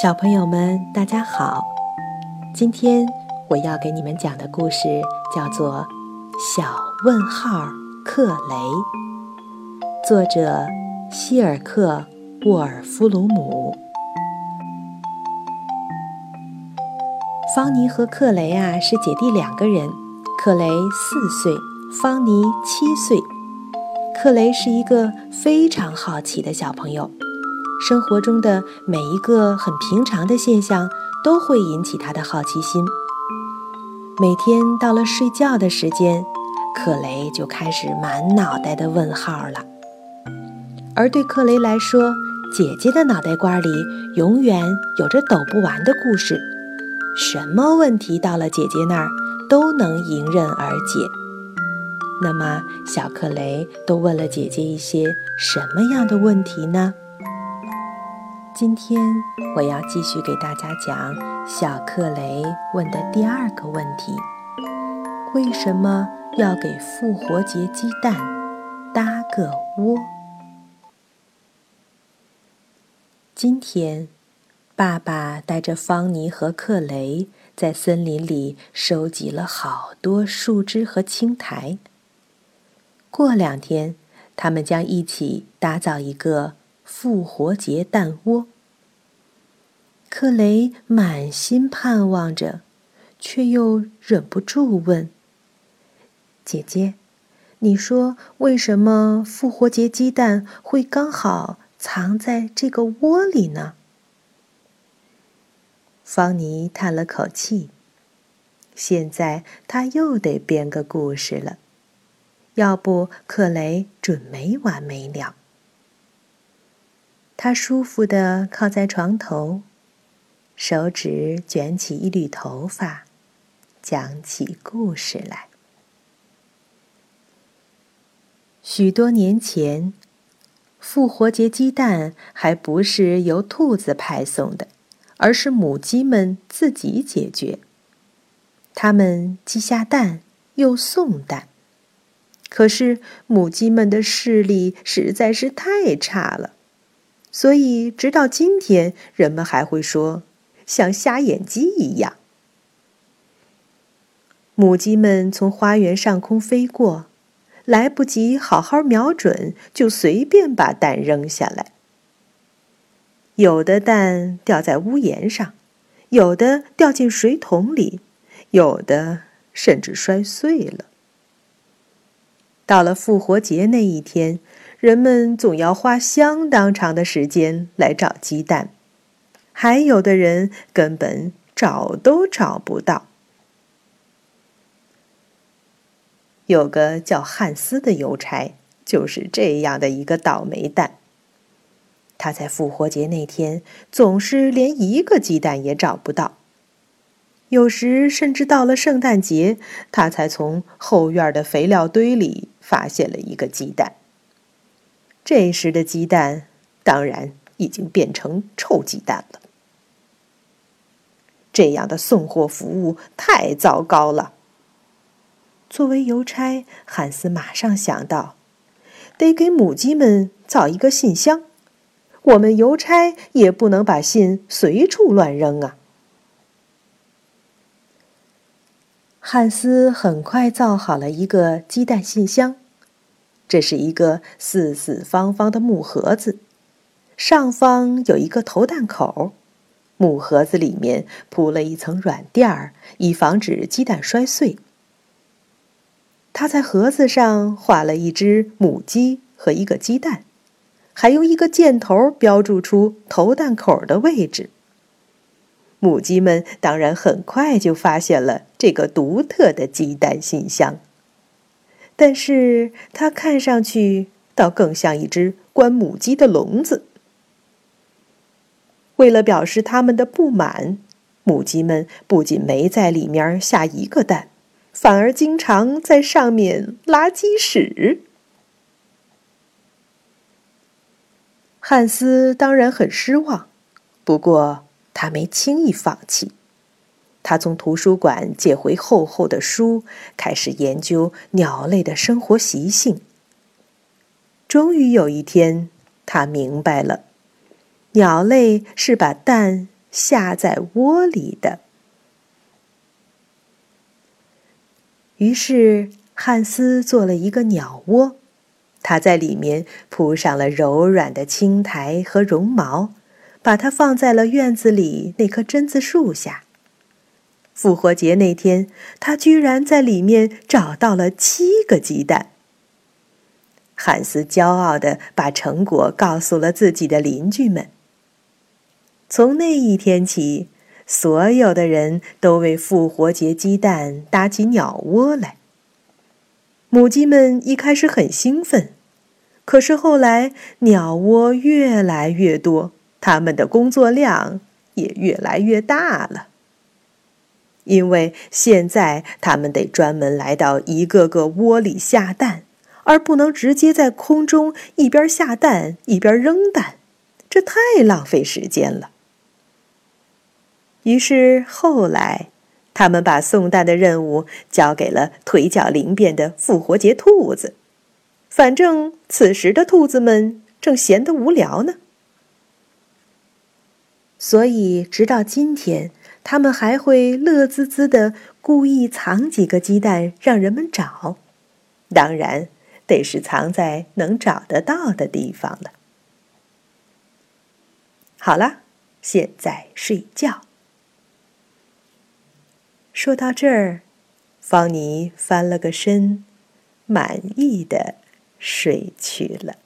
小朋友们，大家好！今天我要给你们讲的故事叫做《小问号克雷》，作者希尔克·沃尔夫鲁姆。方尼和克雷啊是姐弟两个人，克雷四岁，方尼七岁。克雷是一个非常好奇的小朋友。生活中的每一个很平常的现象都会引起他的好奇心。每天到了睡觉的时间，克雷就开始满脑袋的问号了。而对克雷来说，姐姐的脑袋瓜里永远有着抖不完的故事，什么问题到了姐姐那儿都能迎刃而解。那么，小克雷都问了姐姐一些什么样的问题呢？今天我要继续给大家讲小克雷问的第二个问题：为什么要给复活节鸡蛋搭个窝？今天，爸爸带着方尼和克雷在森林里收集了好多树枝和青苔。过两天，他们将一起打造一个。复活节蛋窝。克雷满心盼望着，却又忍不住问：“姐姐，你说为什么复活节鸡蛋会刚好藏在这个窝里呢？”方尼叹了口气，现在他又得编个故事了，要不克雷准没完没了。他舒服地靠在床头，手指卷起一缕头发，讲起故事来。许多年前，复活节鸡蛋还不是由兔子派送的，而是母鸡们自己解决。它们既下蛋又送蛋，可是母鸡们的视力实在是太差了。所以，直到今天，人们还会说，像瞎眼鸡一样。母鸡们从花园上空飞过，来不及好好瞄准，就随便把蛋扔下来。有的蛋掉在屋檐上，有的掉进水桶里，有的甚至摔碎了。到了复活节那一天。人们总要花相当长的时间来找鸡蛋，还有的人根本找都找不到。有个叫汉斯的邮差，就是这样的一个倒霉蛋。他在复活节那天总是连一个鸡蛋也找不到，有时甚至到了圣诞节，他才从后院的肥料堆里发现了一个鸡蛋。这时的鸡蛋当然已经变成臭鸡蛋了。这样的送货服务太糟糕了。作为邮差，汉斯马上想到，得给母鸡们造一个信箱。我们邮差也不能把信随处乱扔啊。汉斯很快造好了一个鸡蛋信箱。这是一个四四方方的木盒子，上方有一个投弹口，木盒子里面铺了一层软垫儿，以防止鸡蛋摔碎。他在盒子上画了一只母鸡和一个鸡蛋，还用一个箭头标注出投弹口的位置。母鸡们当然很快就发现了这个独特的鸡蛋信箱。但是它看上去倒更像一只关母鸡的笼子。为了表示他们的不满，母鸡们不仅没在里面下一个蛋，反而经常在上面拉鸡屎。汉斯当然很失望，不过他没轻易放弃。他从图书馆借回厚厚的书，开始研究鸟类的生活习性。终于有一天，他明白了，鸟类是把蛋下在窝里的。于是，汉斯做了一个鸟窝，他在里面铺上了柔软的青苔和绒毛，把它放在了院子里那棵榛子树下。复活节那天，他居然在里面找到了七个鸡蛋。汉斯骄傲地把成果告诉了自己的邻居们。从那一天起，所有的人都为复活节鸡蛋搭起鸟窝来。母鸡们一开始很兴奋，可是后来鸟窝越来越多，它们的工作量也越来越大了。因为现在它们得专门来到一个个窝里下蛋。而不能直接在空中一边下蛋一边扔蛋，这太浪费时间了。于是后来，他们把送蛋的任务交给了腿脚灵便的复活节兔子。反正此时的兔子们正闲得无聊呢，所以直到今天，他们还会乐滋滋的故意藏几个鸡蛋让人们找。当然。得是藏在能找得到的地方了。好了，现在睡觉。说到这儿，方妮翻了个身，满意的睡去了。